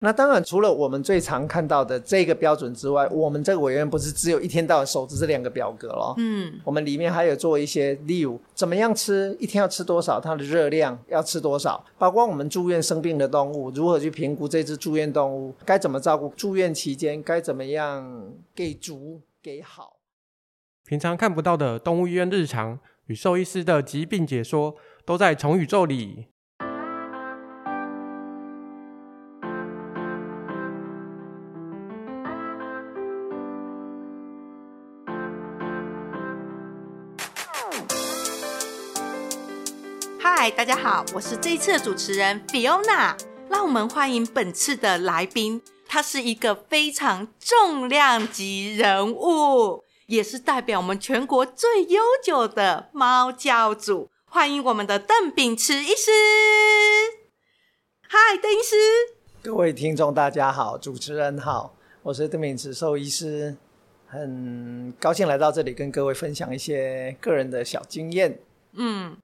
那当然，除了我们最常看到的这个标准之外，我们这个委员不是只有一天到晚守着这两个表格咯。嗯，我们里面还有做一些，例如怎么样吃，一天要吃多少，它的热量要吃多少，包括我们住院生病的动物，如何去评估这只住院动物，该怎么照顾，住院期间该怎么样给足给好。平常看不到的动物医院日常与兽医师的疾病解说，都在虫宇宙里。嗨，大家好，我是这一次的主持人 Fiona。让我们欢迎本次的来宾，他是一个非常重量级人物，也是代表我们全国最悠久的猫教主。欢迎我们的邓秉慈医师。嗨，邓医师。各位听众，大家好，主持人好，我是邓秉慈兽医师，很高兴来到这里跟各位分享一些个人的小经验。嗯。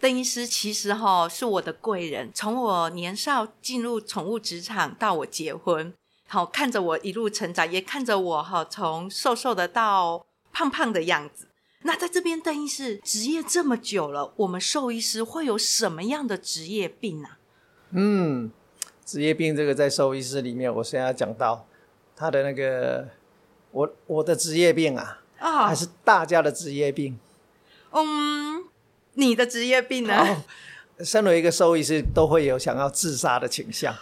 邓医师其实哈是我的贵人，从我年少进入宠物职场到我结婚，好看着我一路成长，也看着我哈从瘦瘦的到胖胖的样子。那在这边，邓医师职业这么久了，我们兽医师会有什么样的职业病呢、啊？嗯，职业病这个在兽医师里面，我现在要讲到他的那个我我的职业病啊，啊、哦，还是大家的职业病？嗯。你的职业病呢？哦，身为一个兽医师，都会有想要自杀的倾向，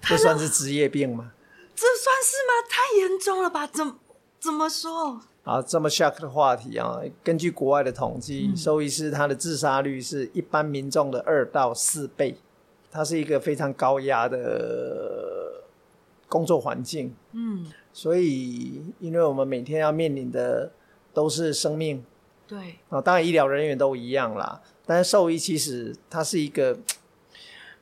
这算是职业病吗？这算是吗？太严重了吧？怎怎么说？啊，这么 shock 的话题啊！根据国外的统计，嗯，兽医师他的自杀率是一般民众的二到四倍，它是一个非常高压的工作环境。嗯，所以因为我们每天要面临的都是生命。对啊，当然医疗人员都一样啦。但是兽医其实它是一个，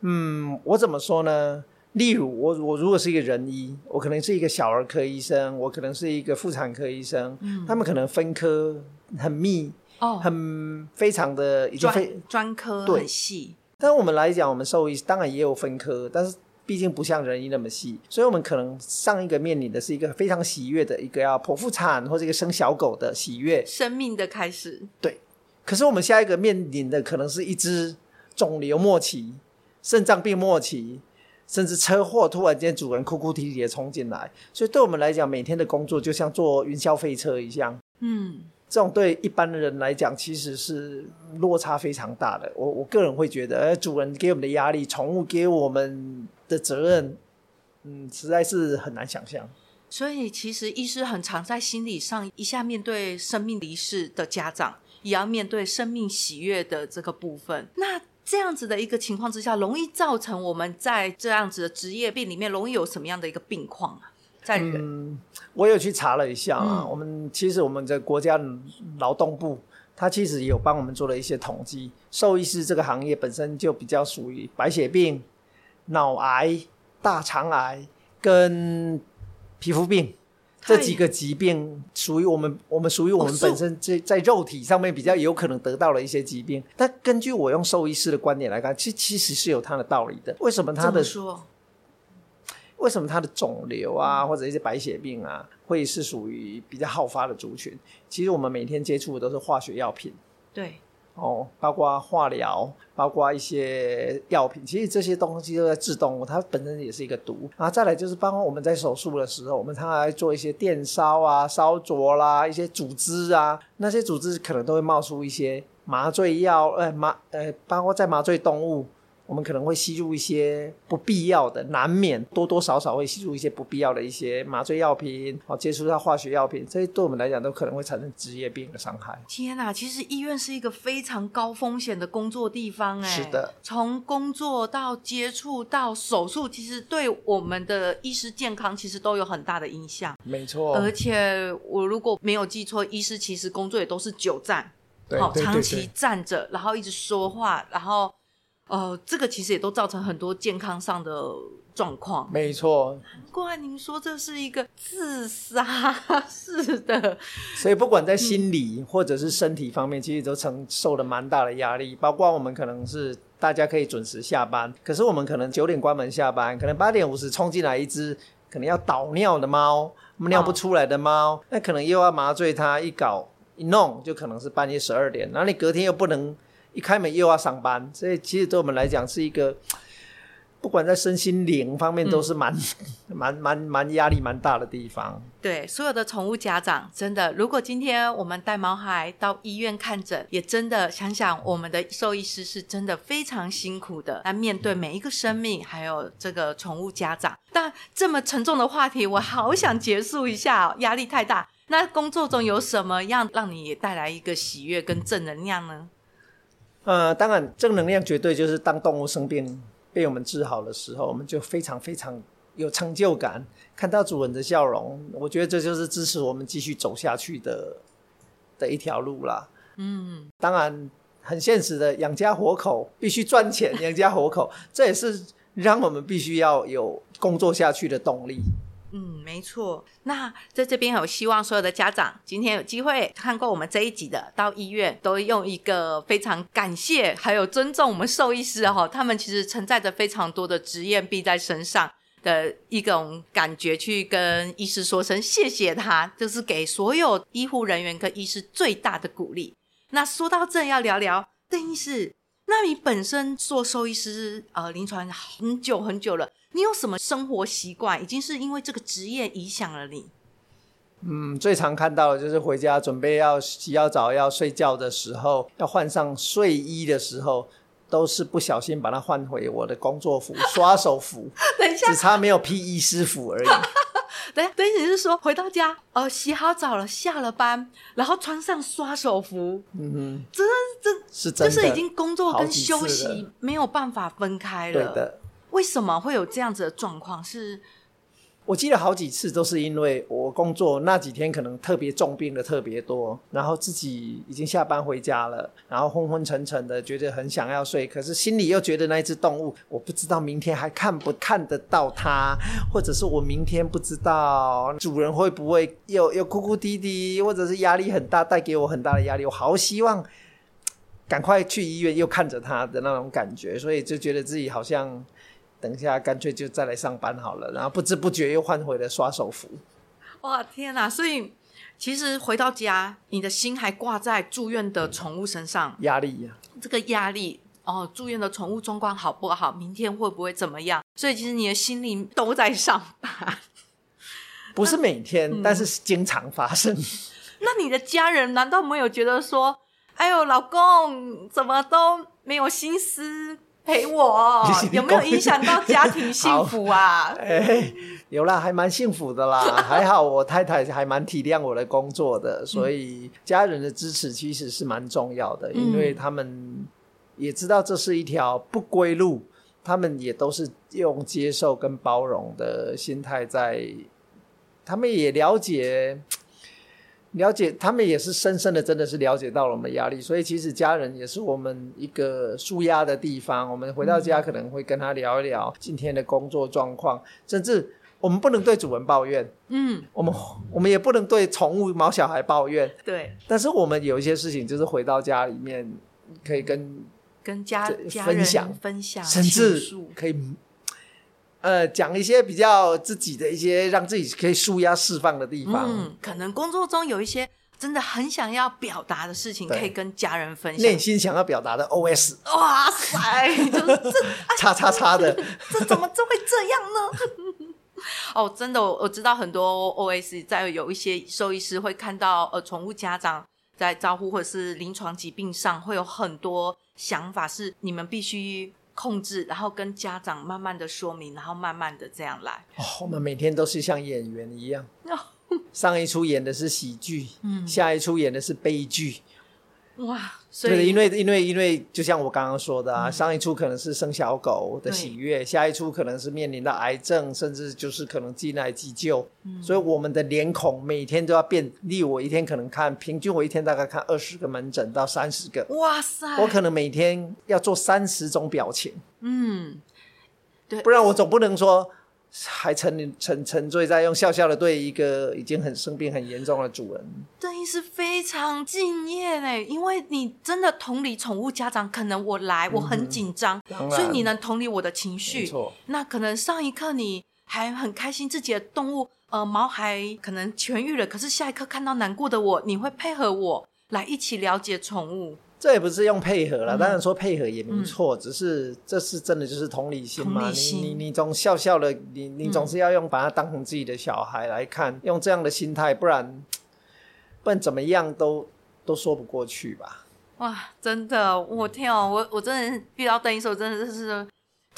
嗯，我怎么说呢？例如我我如果是一个人医，我可能是一个小儿科医生，我可能是一个妇产科医生，嗯，他们可能分科很密，哦，很非常的已经非专专科很细。但我们来讲，我们兽医当然也有分科，但是。毕竟不像人医那么细，所以我们可能上一个面临的是一个非常喜悦的一个要剖腹产或者一个生小狗的喜悦，生命的开始。对，可是我们下一个面临的可能是一只肿瘤末期、肾脏病末期，甚至车祸，突然间主人哭哭啼啼的冲进来，所以对我们来讲，每天的工作就像坐云霄飞车一样。嗯。这种对一般的人来讲，其实是落差非常大的。我我个人会觉得，呃，主人给我们的压力，宠物给我们的责任，嗯，实在是很难想象。所以，其实医师很常在心理上，一下面对生命离世的家长，也要面对生命喜悦的这个部分。那这样子的一个情况之下，容易造成我们在这样子的职业病里面，容易有什么样的一个病况啊？在嗯，我有去查了一下啊，嗯、我们其实我们的国家劳动部，它其实有帮我们做了一些统计。兽医师这个行业本身就比较属于白血病、脑癌、大肠癌跟皮肤病这几个疾病，属于我们我们属于我们本身在在肉体上面比较有可能得到了一些疾病。但根据我用兽医师的观点来看，其其实是有它的道理的。为什么它的说？为什么它的肿瘤啊，或者一些白血病啊，会是属于比较好发的族群？其实我们每天接触的都是化学药品，对，哦，包括化疗，包括一些药品，其实这些东西都在致动物，它本身也是一个毒。啊再来就是，包括我们在手术的时候，我们常常来做一些电烧啊、烧灼啦，一些组织啊，那些组织可能都会冒出一些麻醉药，呃麻呃，包括在麻醉动物。我们可能会吸入一些不必要的，难免多多少少会吸入一些不必要的一些麻醉药品，哦，接触到化学药品，这些对我们来讲都可能会产生职业病的伤害。天哪，其实医院是一个非常高风险的工作地方，哎，是的，从工作到接触到手术，其实对我们的医师健康其实都有很大的影响。没错，而且我如果没有记错，医师其实工作也都是久站，好，长期站着，然后一直说话，然后。呃，这个其实也都造成很多健康上的状况。没错，难怪您说这是一个自杀 式的，所以不管在心理或者是身体方面，其实都承受了蛮大的压力。包括我们可能是大家可以准时下班。可是我们可能九点关门下班，可能八点五十冲进来一只可能要倒尿的猫，尿不出来的猫，哦、那可能又要麻醉它，一搞一弄就可能是半夜十二点，然后你隔天又不能一开门又要上班，所以其实对我们来讲是一个。不管在身心灵方面，都是蛮、嗯、蛮蛮蛮压力蛮大的地方。对，所有的宠物家长，真的，如果今天我们带毛孩到医院看诊，也真的想想，我们的兽医师是真的非常辛苦的，来面对每一个生命，还有这个宠物家长。但这么沉重的话题，我好想结束一下哦，压力太大。那工作中有什么样让你带来一个喜悦跟正能量呢？呃，当然，正能量绝对就是当动物生病。被我们治好的时候，我们就非常非常有成就感，看到主人的笑容，我觉得这就是支持我们继续走下去的的一条路啦。嗯，当然很现实的，养家活口必须赚钱，养家活口，这也是让我们必须要有工作下去的动力。嗯，没错。那在这边，我希望所有的家长今天有机会看过我们这一集的，到医院都用一个非常感谢还有尊重我们兽医师哈，他们其实承载着非常多的职业病在身上的一种感觉，去跟医师说声谢谢他，就是给所有医护人员跟医师最大的鼓励。那说到这，要聊聊邓医师，那你本身做兽医师呃，临床很久很久了。你有什么生活习惯？已经是因为这个职业影响了你。嗯，最常看到的就是回家准备要洗要澡要睡觉的时候，要换上睡衣的时候，都是不小心把它换回我的工作服、刷手服。等一下，只差没有披医师服而已。等下，等一下，你是说回到家，呃，洗好澡了，下了班，然后穿上刷手服？嗯哼，这这是真的，就是已经工作跟休息没有办法分开了。对的。为什么会有这样子的状况？是，我记得好几次都是因为我工作那几天可能特别重病的特别多，然后自己已经下班回家了，然后昏昏沉沉的，觉得很想要睡，可是心里又觉得那只动物，我不知道明天还看不看得到它，或者是我明天不知道主人会不会又 又哭哭啼啼，或者是压力很大，带给我很大的压力，我好希望赶快去医院又看着它的那种感觉，所以就觉得自己好像。等一下，干脆就再来上班好了。然后不知不觉又换回了刷手服。哇，天哪！所以其实回到家，你的心还挂在住院的宠物身上，压力呀、啊。这个压力哦，住院的宠物状况好不好？明天会不会怎么样？所以其实你的心里都在上班。不是每天，嗯、但是经常发生。那你的家人难道没有觉得说：“哎呦，老公怎么都没有心思？”陪我有没有影响到家庭幸福啊？有啦，还蛮幸福的啦。还好我太太还蛮体谅我的工作的，所以家人的支持其实是蛮重要的，因为他们也知道这是一条不归路，他们也都是用接受跟包容的心态在，他们也了解。了解他们也是深深的，真的是了解到了我们的压力，所以其实家人也是我们一个舒压的地方。我们回到家可能会跟他聊一聊今天的工作状况，甚至我们不能对主人抱怨，嗯，我们我们也不能对宠物毛小孩抱怨，对。但是我们有一些事情，就是回到家里面可以跟跟家人分享分享，甚至可以。呃，讲一些比较自己的一些让自己可以舒压释放的地方。嗯，可能工作中有一些真的很想要表达的事情，可以跟家人分享。内心想要表达的 OS。哇塞，就是这叉叉叉的，这怎么就会这样呢？哦，真的，我知道很多 OS，在有一些兽医师会看到呃，宠物家长在招呼或者是临床疾病上会有很多想法，是你们必须。控制，然后跟家长慢慢的说明，然后慢慢的这样来。哦，我们每天都是像演员一样，上一出演的是喜剧，嗯，下一出演的是悲剧。哇，所以因为因为因为就像我刚刚说的啊，嗯、上一出可能是生小狗的喜悦，下一出可能是面临到癌症，甚至就是可能进来急救，嗯、所以我们的脸孔每天都要变。例如我一天可能看平均，我一天大概看二十个门诊到三十个。哇塞！我可能每天要做三十种表情。嗯，对，不然我总不能说还沉沉沉醉在用笑笑的对一个已经很生病很严重的主人，邓医师非常敬业嘞，因为你真的同理宠物家长，可能我来我很紧张，嗯、所以你能同理我的情绪。没错，那可能上一刻你还很开心自己的动物呃毛还可能痊愈了，可是下一刻看到难过的我，你会配合我来一起了解宠物。这也不是用配合了，嗯、当然说配合也没错，嗯、只是这是真的就是同理心嘛。心你你你总笑笑的，你你总是要用把它当成自己的小孩来看，嗯、用这样的心态，不然不然怎么样都都说不过去吧。哇，真的，我天哦，我我真的遇到邓医师，真的是。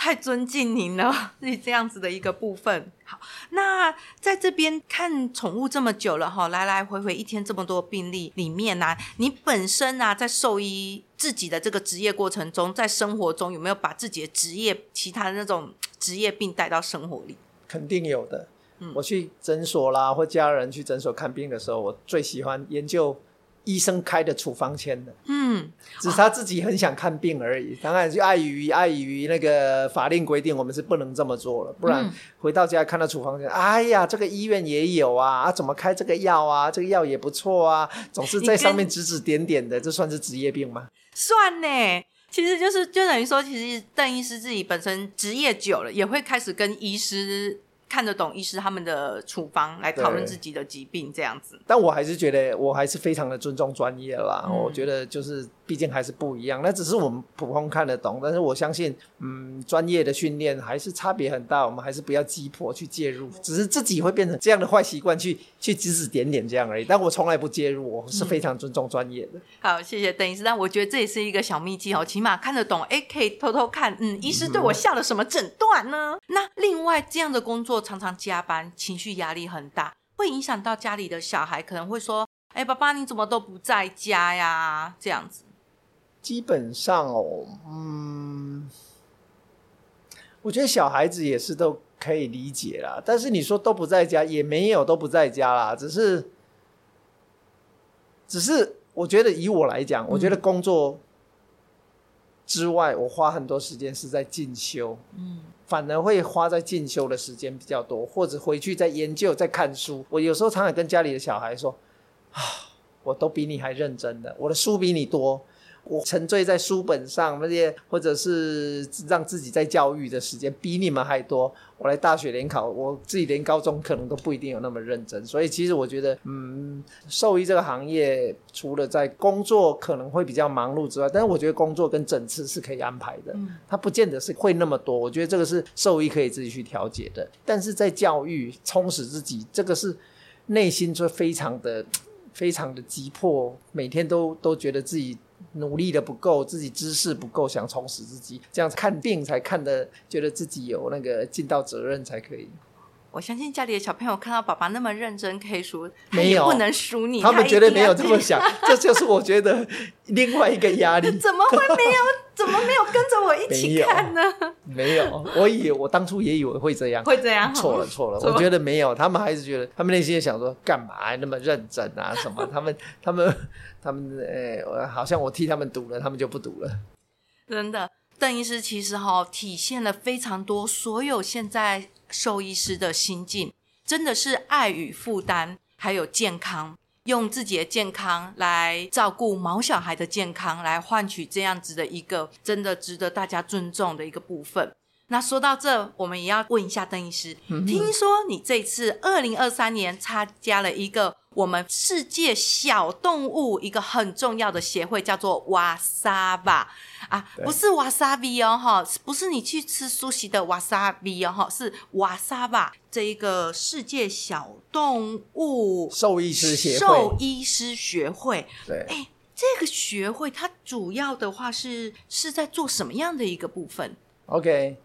太尊敬您了，是这样子的一个部分。好，那在这边看宠物这么久了哈，来来回回一天这么多病例里面呢、啊，你本身啊在兽医自己的这个职业过程中，在生活中有没有把自己的职业其他的那种职业病带到生活里？肯定有的。嗯，我去诊所啦，或家人去诊所看病的时候，我最喜欢研究。医生开的处方签的，嗯，只是他自己很想看病而已。当然，就碍于碍于那个法令规定，我们是不能这么做了。不然回到家看到处方签，哎呀，这个医院也有啊，啊，怎么开这个药啊？这个药也不错啊，总是在上面指指点点的，这算是职业病吗？算呢，其实就是就等于说，其实邓医师自己本身职业久了，也会开始跟医师。看得懂医师他们的处方来讨论自己的疾病这样子，但我还是觉得我还是非常的尊重专业啦。嗯、我觉得就是毕竟还是不一样，那只是我们普通看得懂，但是我相信，嗯，专业的训练还是差别很大。我们还是不要鸡婆去介入，只是自己会变成这样的坏习惯去去指指点点这样而已。但我从来不介入，我是非常尊重专业的。嗯、好，谢谢邓医师。但我觉得这也是一个小秘籍哦，起码看得懂，哎，可以偷偷看，嗯，医师对我下了什么诊断呢？嗯、那另外这样的工作常常加班。情绪压力很大，会影响到家里的小孩，可能会说：“哎，爸爸你怎么都不在家呀？”这样子。基本上哦，嗯，我觉得小孩子也是都可以理解啦。但是你说都不在家，也没有都不在家啦，只是，只是我觉得以我来讲，我觉得工作之外，我花很多时间是在进修。嗯。反而会花在进修的时间比较多，或者回去再研究、再看书。我有时候常常跟家里的小孩说：“啊，我都比你还认真的，我的书比你多。”我沉醉在书本上，那些或者是让自己在教育的时间比你们还多。我来大学联考，我自己连高中可能都不一定有那么认真。所以其实我觉得，嗯，兽医这个行业除了在工作可能会比较忙碌之外，但是我觉得工作跟诊治是可以安排的。它不见得是会那么多。我觉得这个是兽医可以自己去调节的。但是在教育充实自己，这个是内心就非常的、非常的急迫，每天都都觉得自己。努力的不够，自己知识不够，想充实自己，这样子看病才看得觉得自己有那个尽到责任才可以。我相信家里的小朋友看到爸爸那么认真，可以输，没有不能输你，他们绝对没有这么想。这就是我觉得另外一个压力。怎么会没有？怎么没有跟着我一起看呢？没有，我以为我当初也以为会这样，会这样。错了错了，我觉得没有，他们还是觉得他们内心想说，干嘛那么认真啊？什么？他们他们他们，哎，好像我替他们读了，他们就不读了。真的，邓医师其实哈体现了非常多，所有现在。兽医师的心境真的是爱与负担，还有健康，用自己的健康来照顾毛小孩的健康，来换取这样子的一个真的值得大家尊重的一个部分。那说到这，我们也要问一下邓医师，听说你这次二零二三年参加了一个。我们世界小动物一个很重要的协会叫做瓦萨巴啊，不是瓦萨比哦哈，不是你去吃苏西的瓦萨比哦哈，是瓦萨巴这一个世界小动物兽医师协会。兽医师学会，对，哎，这个学会它主要的话是是在做什么样的一个部分？OK。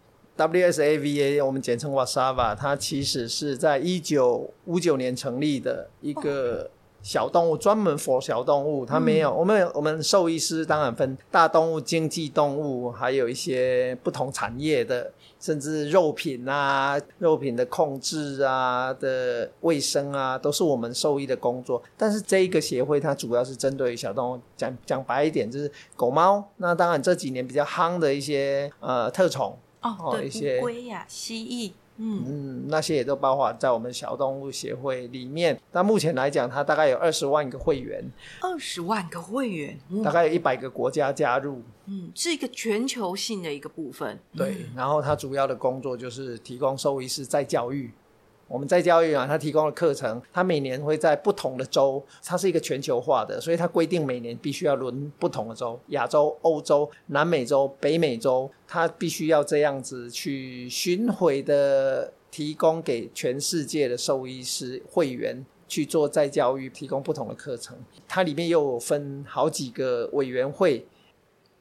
WSAVA，我们简称 WASAVA，它其实是在一九五九年成立的一个小动物，专门 for 小动物。它没有，我们我们兽医师当然分大动物、经济动物，还有一些不同产业的，甚至肉品啊、肉品的控制啊的卫生啊，都是我们兽医的工作。但是这一个协会，它主要是针对于小动物，讲讲白一点，就是狗猫。那当然这几年比较夯的一些呃特宠。哦，对，乌龟呀，蜥蜴，嗯嗯，那些也都包括在我们小动物协会里面。那目前来讲，它大概有二十万个会员，二十万个会员，大概有一百个国家加入。嗯，是一个全球性的一个部分。对，然后它主要的工作就是提供兽医师再教育。我们在教育啊，他提供的课程，他每年会在不同的州，它是一个全球化的，所以它规定每年必须要轮不同的州，亚洲、欧洲、南美洲、北美洲，它必须要这样子去巡回的提供给全世界的兽医师会员去做再教育，提供不同的课程。它里面又有分好几个委员会。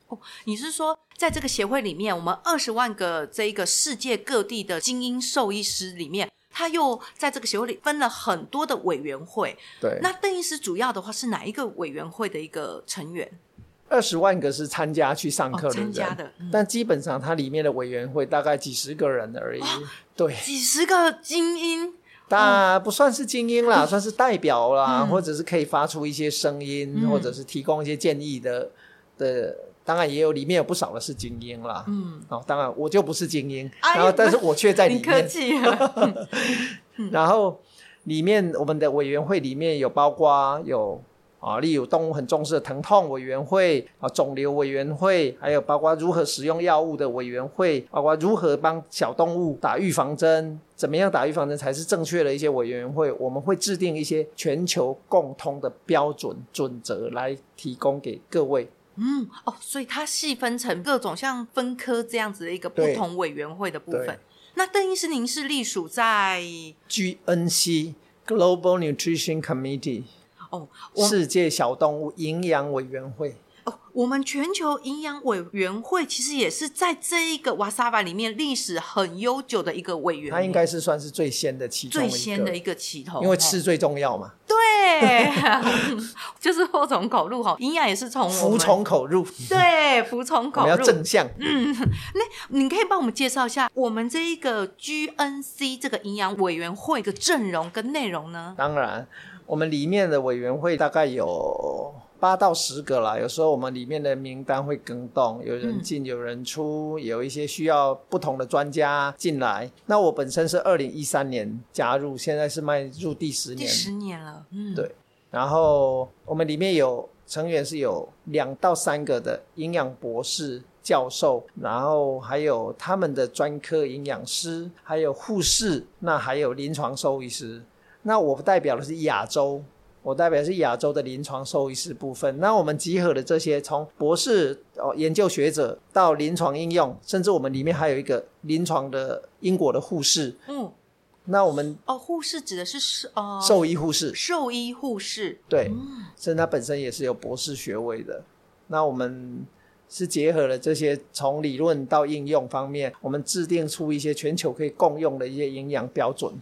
哦，你是说在这个协会里面，我们二十万个这一个世界各地的精英兽医师里面？他又在这个协会里分了很多的委员会。对，那邓医师主要的话是哪一个委员会的一个成员？二十万个是参加去上课的人，参加的，但基本上它里面的委员会大概几十个人而已。对，几十个精英，但不算是精英啦，算是代表啦，或者是可以发出一些声音，或者是提供一些建议的的。当然也有，里面有不少的是精英啦。嗯，哦，当然我就不是精英，然后但是我却在里面。客气了。然后里面我们的委员会里面有包括有啊，例如动物很重视的疼痛委员会啊，肿瘤委员会，还有包括如何使用药物的委员会，包括如何帮小动物打预防针，怎么样打预防针才是正确的一些委员会，我们会制定一些全球共通的标准准则来提供给各位。嗯哦，所以它细分成各种像分科这样子的一个不同委员会的部分。那邓医师，您是隶属在 GNC Global Nutrition Committee 哦，世界小动物营养委员会。哦，我们全球营养委员会其实也是在这一个瓦萨巴里面历史很悠久的一个委员会，它应该是算是最先的其中一个，最先的一个起头，因为吃最重要嘛。对，就是祸从口入哈，营养也是从服从口入。对，服从口入，要正向。嗯，那你可以帮我们介绍一下我们这一个 GNC 这个营养委员会的阵容跟内容呢？当然，我们里面的委员会大概有。八到十个啦，有时候我们里面的名单会更动，有人进有人出，有一些需要不同的专家进来。那我本身是二零一三年加入，现在是迈入第十年，第十年了，嗯，对。然后我们里面有成员是有两到三个的营养博士、教授，然后还有他们的专科营养师，还有护士，那还有临床兽医师。那我代表的是亚洲。我代表是亚洲的临床兽医师部分。那我们集合了这些，从博士哦研究学者到临床应用，甚至我们里面还有一个临床的英国的护士。嗯，那我们哦，护士指的是兽哦，兽医护士，兽医护士对，嗯、甚至他本身也是有博士学位的。那我们是结合了这些从理论到应用方面，我们制定出一些全球可以共用的一些营养标准。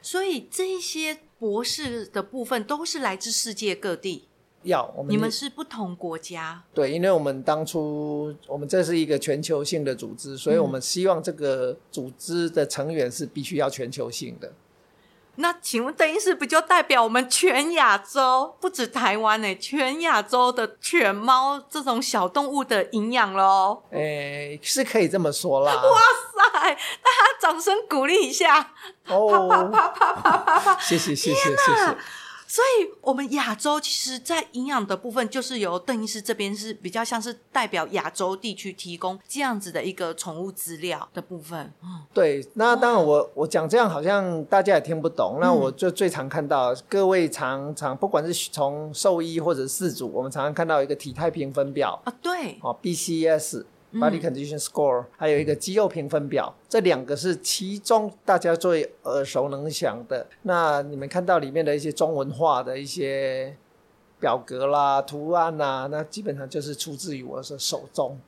所以这一些。博士的部分都是来自世界各地，要我们你们是不同国家，对，因为我们当初我们这是一个全球性的组织，所以我们希望这个组织的成员是必须要全球性的。那请问邓医师不就代表我们全亚洲，不止台湾呢？全亚洲的犬猫这种小动物的营养喽？诶，是可以这么说啦。哇塞，大家掌声鼓励一下！哦，啪啪啪啪啪啪！谢谢谢谢谢谢。所以，我们亚洲其实，在营养的部分，就是由邓医师这边是比较像是代表亚洲地区提供这样子的一个宠物资料的部分。嗯，对。那当然我，我我讲这样好像大家也听不懂。那我就最常看到，各位常常不管是从兽医或者饲主，我们常常看到一个体态评分表啊，对，哦，BCS。Body Condition Score，还有一个肌肉评分表，这两个是其中大家最耳熟能详的。那你们看到里面的一些中文化的一些表格啦、图案呐、啊，那基本上就是出自于我的手中。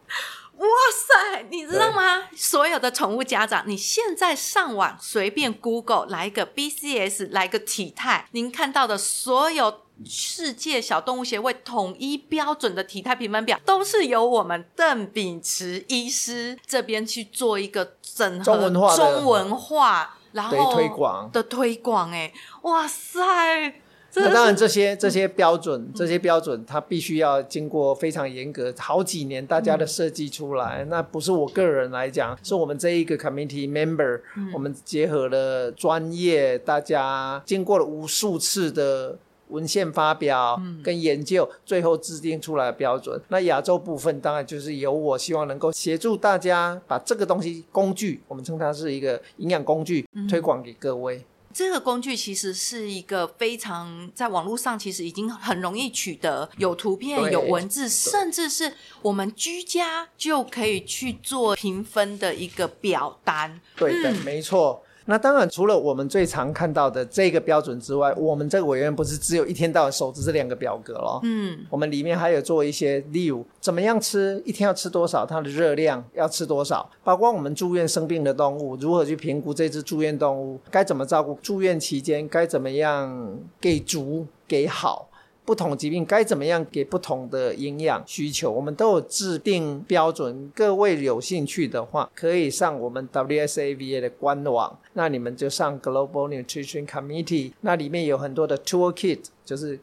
哇塞，你知道吗？所有的宠物家长，你现在上网随便 Google 来一个 BCS，来个体态，您看到的所有。世界小动物协会统一标准的体态评分表，都是由我们邓秉慈医师这边去做一个整合中文化，中文化然后推广的推广。哎，哇塞！那当然，这些这些标准，这些标准，它必须要经过非常严格好几年大家的设计出来。那不是我个人来讲，是我们这一个 committee member，我们结合了专业，大家经过了无数次的文献发表跟研究，最后制定出来的标准。那亚洲部分当然就是由我希望能够协助大家把这个东西工具，我们称它是一个营养工具，推广给各位。这个工具其实是一个非常在网络上，其实已经很容易取得，有图片、有文字，甚至是我们居家就可以去做评分的一个表单。对的，嗯、没错。那当然，除了我们最常看到的这个标准之外，我们这个委员不是只有一天到晚守着这两个表格咯。嗯，我们里面还有做一些，例如怎么样吃，一天要吃多少，它的热量要吃多少，包括我们住院生病的动物，如何去评估这只住院动物，该怎么照顾，住院期间该怎么样给足给好。不同疾病该怎么样给不同的营养需求，我们都有制定标准。各位有兴趣的话，可以上我们 WSAVA 的官网，那你们就上 Global Nutrition Committee，那里面有很多的 Toolkit，就是。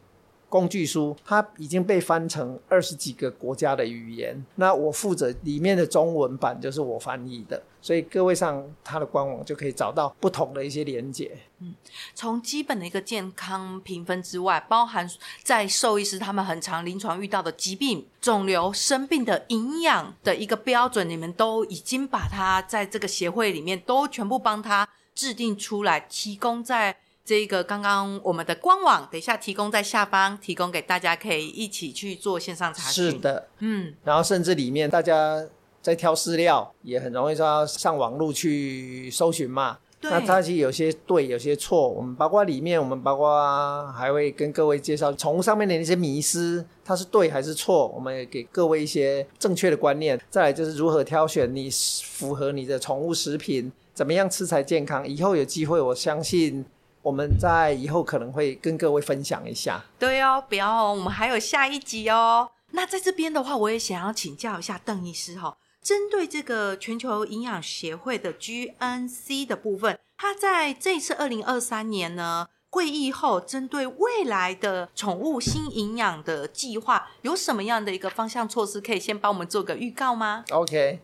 工具书，它已经被翻成二十几个国家的语言。那我负责里面的中文版，就是我翻译的，所以各位上它的官网就可以找到不同的一些连接。嗯，从基本的一个健康评分之外，包含在兽医师他们很常临床遇到的疾病、肿瘤、生病的营养的一个标准，你们都已经把它在这个协会里面都全部帮他制定出来，提供在。这个刚刚我们的官网，等一下提供在下方，提供给大家可以一起去做线上查询。是的，嗯，然后甚至里面大家在挑饲料，也很容易说要上网络去搜寻嘛。对。那它其实有些对，有些错。我们包括里面，我们包括还会跟各位介绍宠物上面的那些迷思，它是对还是错？我们也给各位一些正确的观念。再来就是如何挑选你符合你的宠物食品，怎么样吃才健康？以后有机会，我相信。我们在以后可能会跟各位分享一下。对哦，不要哦，我们还有下一集哦。那在这边的话，我也想要请教一下邓医师哈、哦，针对这个全球营养协会的 GNC 的部分，它在这次二零二三年呢会议后，针对未来的宠物新营养的计划，有什么样的一个方向措施，可以先帮我们做个预告吗？OK，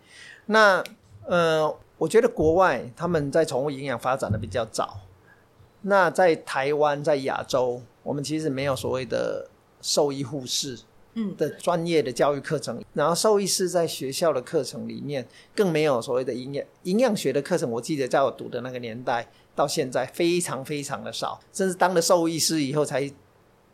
那呃，我觉得国外他们在宠物营养发展的比较早。那在台湾，在亚洲，我们其实没有所谓的兽医护士，嗯，的专业的教育课程。然后兽医师在学校的课程里面，更没有所谓的营养营养学的课程。我记得在我读的那个年代，到现在非常非常的少。甚至当了兽医师以后，才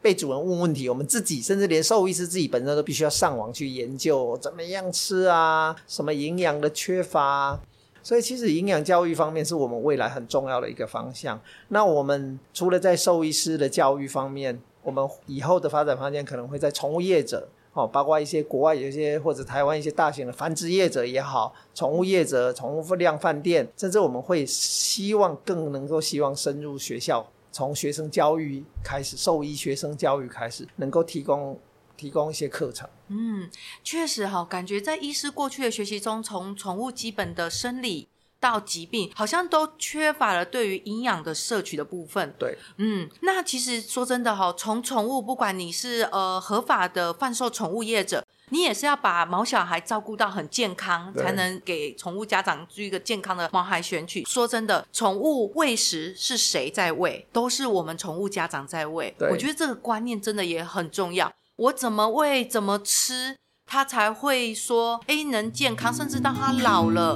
被主人问问题。我们自己，甚至连兽医师自己本身都必须要上网去研究怎么样吃啊，什么营养的缺乏。所以，其实营养教育方面是我们未来很重要的一个方向。那我们除了在兽医师的教育方面，我们以后的发展方向可能会在宠物业者，哦，包括一些国外有一些或者台湾一些大型的繁殖业者也好，宠物业者、宠物量饭店，甚至我们会希望更能够希望深入学校，从学生教育开始，兽医学生教育开始，能够提供。提供一些课程，嗯，确实哈，感觉在医师过去的学习中，从宠物基本的生理到疾病，好像都缺乏了对于营养的摄取的部分。对，嗯，那其实说真的哈，从宠物，不管你是呃合法的贩售宠物业者，你也是要把毛小孩照顾到很健康，才能给宠物家长做一个健康的毛孩选取。说真的，宠物喂食是谁在喂？都是我们宠物家长在喂。我觉得这个观念真的也很重要。我怎么喂，怎么吃，它才会说，哎，能健康，甚至到它老了。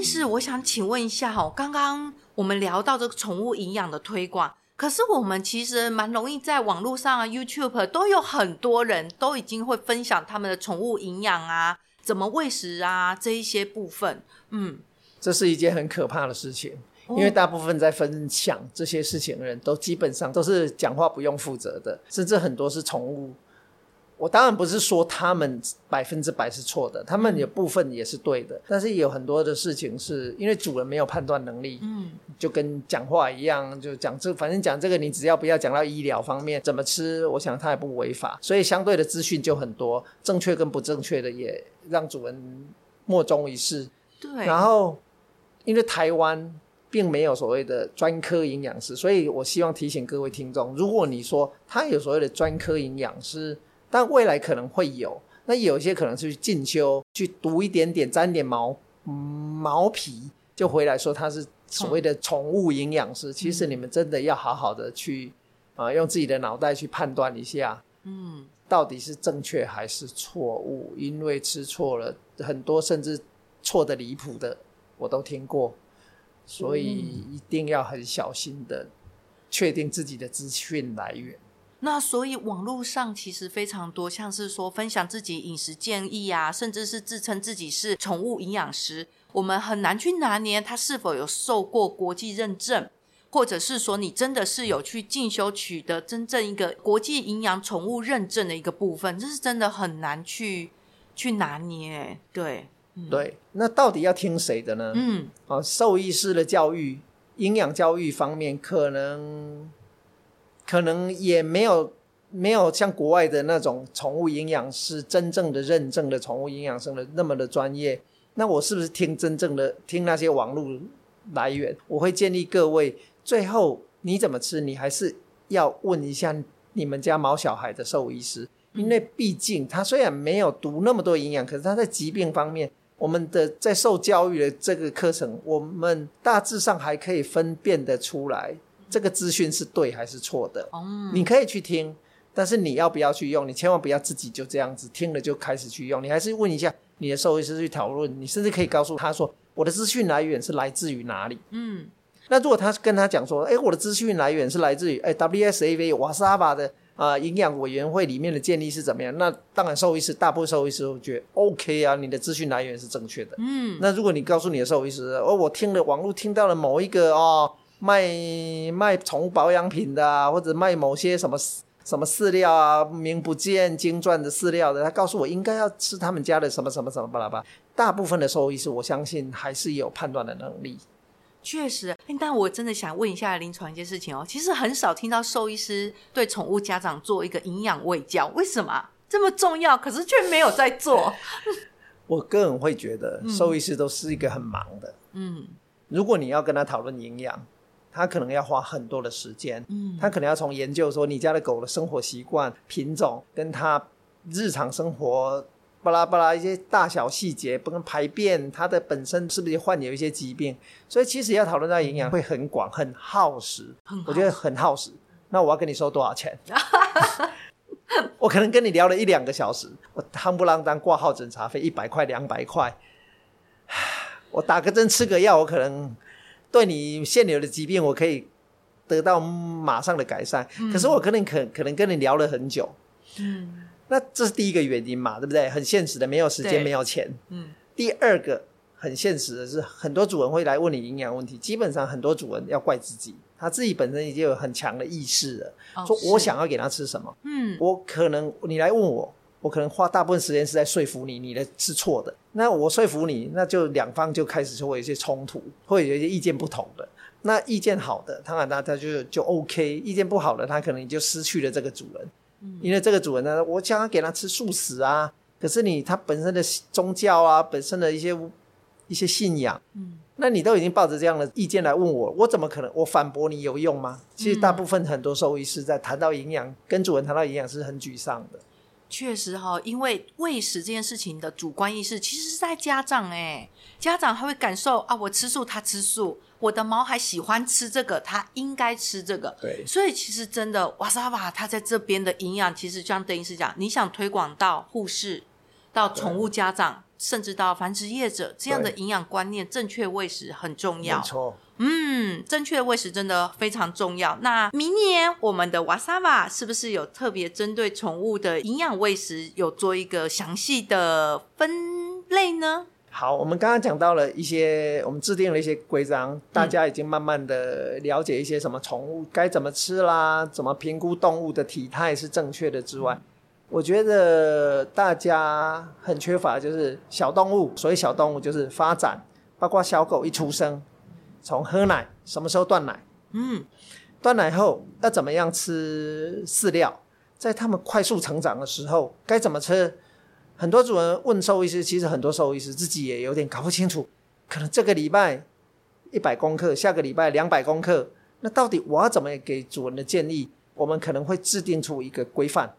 医师，我想请问一下哈，刚刚我们聊到这个宠物营养的推广，可是我们其实蛮容易在网络上啊，YouTube 都有很多人都已经会分享他们的宠物营养啊，怎么喂食啊这一些部分，嗯，这是一件很可怕的事情。因为大部分在分享这些事情的人都基本上都是讲话不用负责的，甚至很多是宠物。我当然不是说他们百分之百是错的，他们有部分也是对的，但是也有很多的事情是因为主人没有判断能力，嗯，就跟讲话一样，就讲这，反正讲这个，你只要不要讲到医疗方面怎么吃，我想他也不违法，所以相对的资讯就很多，正确跟不正确的也让主人莫衷一是。对，然后因为台湾。并没有所谓的专科营养师，所以我希望提醒各位听众，如果你说他有所谓的专科营养师，但未来可能会有，那有一些可能是去进修，去读一点点，沾点毛、嗯、毛皮，就回来说他是所谓的宠物营养师。嗯、其实你们真的要好好的去啊、呃，用自己的脑袋去判断一下，嗯，到底是正确还是错误？因为吃错了很多，甚至错的离谱的，我都听过。所以一定要很小心的确定自己的资讯来源。那所以网络上其实非常多，像是说分享自己饮食建议啊，甚至是自称自己是宠物营养师，我们很难去拿捏他是否有受过国际认证，或者是说你真的是有去进修取得真正一个国际营养宠物认证的一个部分，这是真的很难去去拿捏，对。对，那到底要听谁的呢？嗯，啊，兽医师的教育、营养教育方面，可能可能也没有没有像国外的那种宠物营养师真正的认证的宠物营养师的那么的专业。那我是不是听真正的听那些网络来源？我会建议各位，最后你怎么吃，你还是要问一下你们家毛小孩的兽医师，因为毕竟他虽然没有读那么多营养，可是他在疾病方面。我们的在受教育的这个课程，我们大致上还可以分辨得出来，这个资讯是对还是错的。嗯，你可以去听，但是你要不要去用？你千万不要自己就这样子听了就开始去用。你还是问一下你的兽医师去讨论。你甚至可以告诉他说：“我的资讯来源是来自于哪里？”嗯，那如果他跟他讲说：“哎，我的资讯来源是来自于哎 WSAV 瓦沙巴的。”啊，营养委员会里面的建立是怎么样？那当然，兽医师大部分兽医师都觉得 OK 啊，你的资讯来源是正确的。嗯，那如果你告诉你的兽医师，哦，我听了网络听到了某一个哦，卖卖宠物保养品的啊，或者卖某些什么什么饲料啊，名不见经传的饲料的，他告诉我应该要吃他们家的什么什么什么巴拉巴。大部分的兽医师，我相信还是有判断的能力。确实，但我真的想问一下临床一件事情哦。其实很少听到兽医师对宠物家长做一个营养喂教，为什么这么重要？可是却没有在做。我个人会觉得，兽医师都是一个很忙的。嗯，如果你要跟他讨论营养，他可能要花很多的时间。嗯，他可能要从研究说你家的狗的生活习惯、品种，跟它日常生活。巴拉巴拉一些大小细节，不能排便，它的本身是不是患有一些疾病？所以其实要讨论到营养会很广，很耗时，我觉得很耗时。那我要跟你收多少钱？我可能跟你聊了一两个小时，我夯不啷当挂号诊查费一百块两百块，我打个针吃个药，我可能对你现有的疾病我可以得到马上的改善。嗯、可是我可能可可能跟你聊了很久，嗯。那这是第一个原因嘛，对不对？很现实的，没有时间，没有钱。嗯。第二个很现实的是，很多主人会来问你营养问题，基本上很多主人要怪自己，他自己本身已经有很强的意识了，哦、说我想要给他吃什么。嗯。我可能你来问我，我可能花大部分时间是在说服你，你的是错的。那我说服你，那就两方就开始就会有一些冲突，会有一些意见不同的。那意见好的，当然他他就就 OK；意见不好的，他可能就失去了这个主人。嗯因为这个主人呢，我想要给他吃素食啊，可是你他本身的宗教啊，本身的一些一些信仰，嗯，那你都已经抱着这样的意见来问我，我怎么可能我反驳你有用吗？其实大部分很多兽医师在谈到营养，跟主人谈到营养是很沮丧的。确实哈、哦，因为喂食这件事情的主观意识其实是在家长哎，家长还会感受啊，我吃素，他吃素。我的毛还喜欢吃这个，他应该吃这个。对，所以其实真的瓦萨瓦，他在这边的营养，其实像邓医师讲，你想推广到护士、到宠物家长，对甚至到繁殖业者，这样的营养观念，正确喂食很重要。没错，嗯，正确的喂食真的非常重要。那明年我们的瓦萨瓦是不是有特别针对宠物的营养喂食，有做一个详细的分类呢？好，我们刚刚讲到了一些，我们制定了一些规章，大家已经慢慢的了解一些什么宠物该怎么吃啦，怎么评估动物的体态是正确的之外，嗯、我觉得大家很缺乏就是小动物，所以小动物就是发展，包括小狗一出生，从喝奶，什么时候断奶，嗯，断奶后要怎么样吃饲料，在他们快速成长的时候该怎么吃。很多主人问兽医师，其实很多兽医师自己也有点搞不清楚，可能这个礼拜一百公克，下个礼拜两百公克，那到底我要怎么给主人的建议？我们可能会制定出一个规范。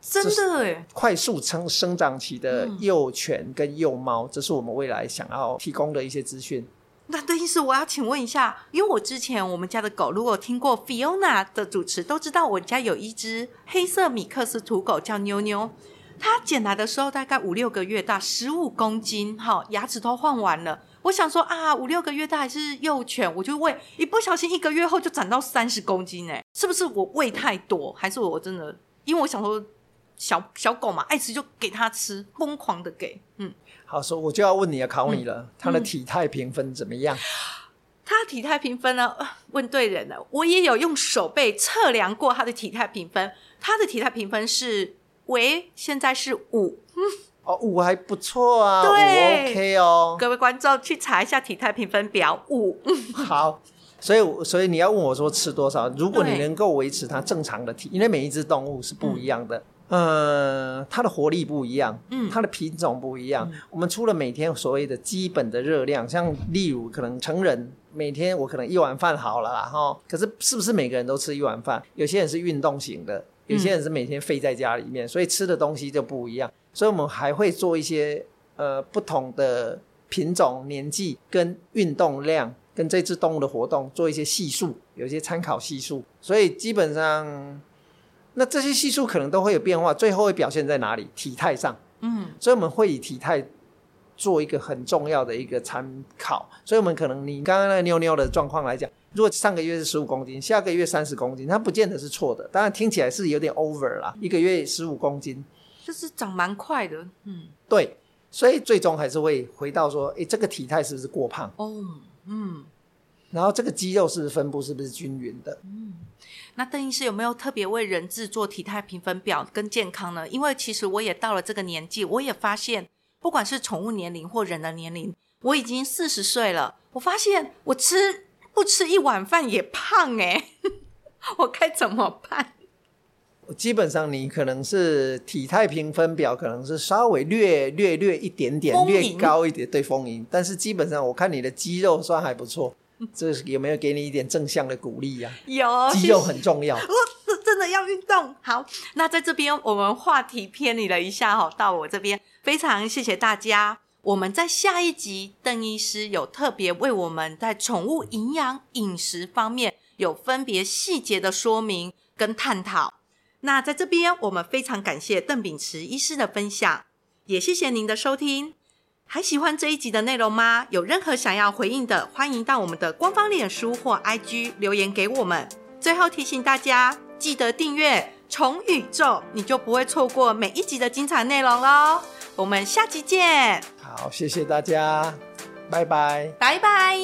真的哎，快速成生长期的幼犬跟幼猫，嗯，这是我们未来想要提供的一些资讯。那邓医师，我要请问一下，因为我之前我们家的狗，如果听过 Fiona 的主持，都知道我家有一只黑色米克斯土狗叫妞妞。它捡来的时候大概五六个月大，十五公斤，哈，牙齿都换完了。我想说啊，五六个月大还是幼犬，我就喂，一不小心一个月后就长到三十公斤，哎，是不是我喂太多，还是我真的？因为我想说。小小狗嘛，爱吃就给它吃，疯狂的给。嗯，好，所以我就要问你，要考你了，嗯、它的体态评分怎么样？它体态评分呢？问对人了。我也有用手背测量过它的体态评分，它的体态评分是，喂，现在是五。嗯，哦，五还不错啊，对五 OK 哦。各位观众去查一下体态评分表，五。好，所以所以你要问我说吃多少？如果你能够维持它正常的体，因为每一只动物是不一样的。嗯呃，它的活力不一样，嗯，它的品种不一样。嗯、我们除了每天所谓的基本的热量，像例如可能成人每天我可能一碗饭好了啦，哈。可是是不是每个人都吃一碗饭？有些人是运动型的，有些人是每天废在家里面，嗯、所以吃的东西就不一样。所以我们还会做一些呃不同的品种、年纪跟运动量跟这只动物的活动做一些系数，有一些参考系数。所以基本上。那这些系数可能都会有变化，最后会表现在哪里？体态上，嗯，所以我们会以体态做一个很重要的一个参考。所以，我们可能你刚刚那个妞妞的状况来讲，如果上个月是十五公斤，下个月三十公斤，它不见得是错的。当然听起来是有点 over 啦，一个月十五公斤，就是长蛮快的，嗯，对。所以最终还是会回到说，诶，这个体态是不是过胖？哦，嗯。然后这个肌肉是不是分布是不是均匀的？嗯。那邓医师有没有特别为人制作体态评分表跟健康呢？因为其实我也到了这个年纪，我也发现，不管是宠物年龄或人的年龄，我已经四十岁了。我发现我吃不吃一碗饭也胖哎，我该怎么办？基本上你可能是体态评分表可能是稍微略略略一点点略高一点，对，丰盈。但是基本上我看你的肌肉算还不错。这有没有给你一点正向的鼓励呀？有，肌肉很重要。我 真的要运动。好，那在这边我们话题偏离了一下哈，到我这边非常谢谢大家。我们在下一集，邓医师有特别为我们在宠物营养饮食方面有分别细节的说明跟探讨。那在这边，我们非常感谢邓秉慈医师的分享，也谢谢您的收听。还喜欢这一集的内容吗？有任何想要回应的，欢迎到我们的官方脸书或 IG 留言给我们。最后提醒大家，记得订阅虫宇宙，你就不会错过每一集的精彩内容喽。我们下期见。好，谢谢大家，拜拜，拜拜。